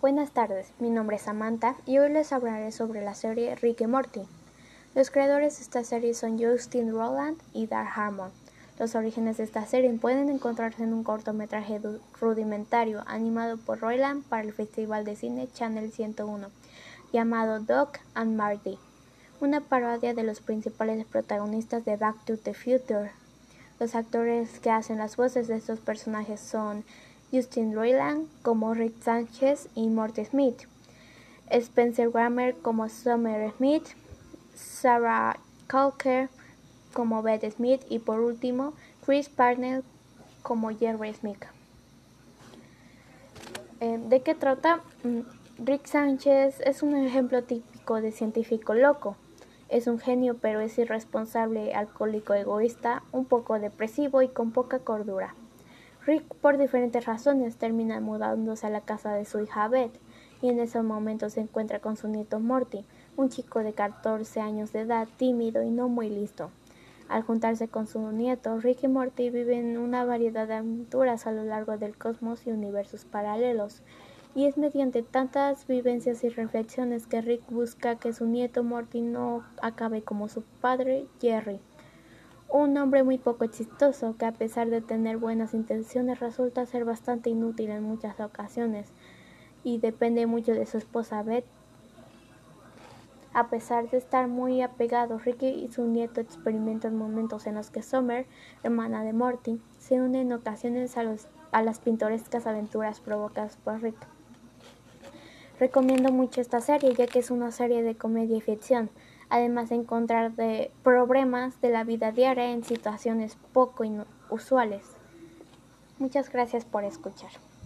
Buenas tardes, mi nombre es Samantha y hoy les hablaré sobre la serie Rick y Morty. Los creadores de esta serie son Justin Roland y Dar Harmon. Los orígenes de esta serie pueden encontrarse en un cortometraje rudimentario animado por Roland para el Festival de Cine Channel 101, llamado Doc and Marty, una parodia de los principales protagonistas de Back to the Future. Los actores que hacen las voces de estos personajes son Justin Roiland como Rick Sánchez y Morty Smith, Spencer Grammer como Summer Smith, Sarah Calker como Beth Smith y por último Chris Parnell como Jerry Smith. Eh, ¿De qué trata? Mm, Rick Sánchez es un ejemplo típico de científico loco. Es un genio pero es irresponsable, alcohólico, egoísta, un poco depresivo y con poca cordura. Rick, por diferentes razones, termina mudándose a la casa de su hija Beth y en ese momento se encuentra con su nieto Morty, un chico de 14 años de edad, tímido y no muy listo. Al juntarse con su nieto, Rick y Morty viven una variedad de aventuras a lo largo del cosmos y universos paralelos, y es mediante tantas vivencias y reflexiones que Rick busca que su nieto Morty no acabe como su padre Jerry. Un hombre muy poco exitoso que a pesar de tener buenas intenciones resulta ser bastante inútil en muchas ocasiones y depende mucho de su esposa Beth. A pesar de estar muy apegados, Ricky y su nieto experimentan momentos en los que Summer, hermana de Morty, se une en ocasiones a, a las pintorescas aventuras provocadas por Rick. Recomiendo mucho esta serie ya que es una serie de comedia y ficción además de encontrar de problemas de la vida diaria en situaciones poco usuales. Muchas gracias por escuchar.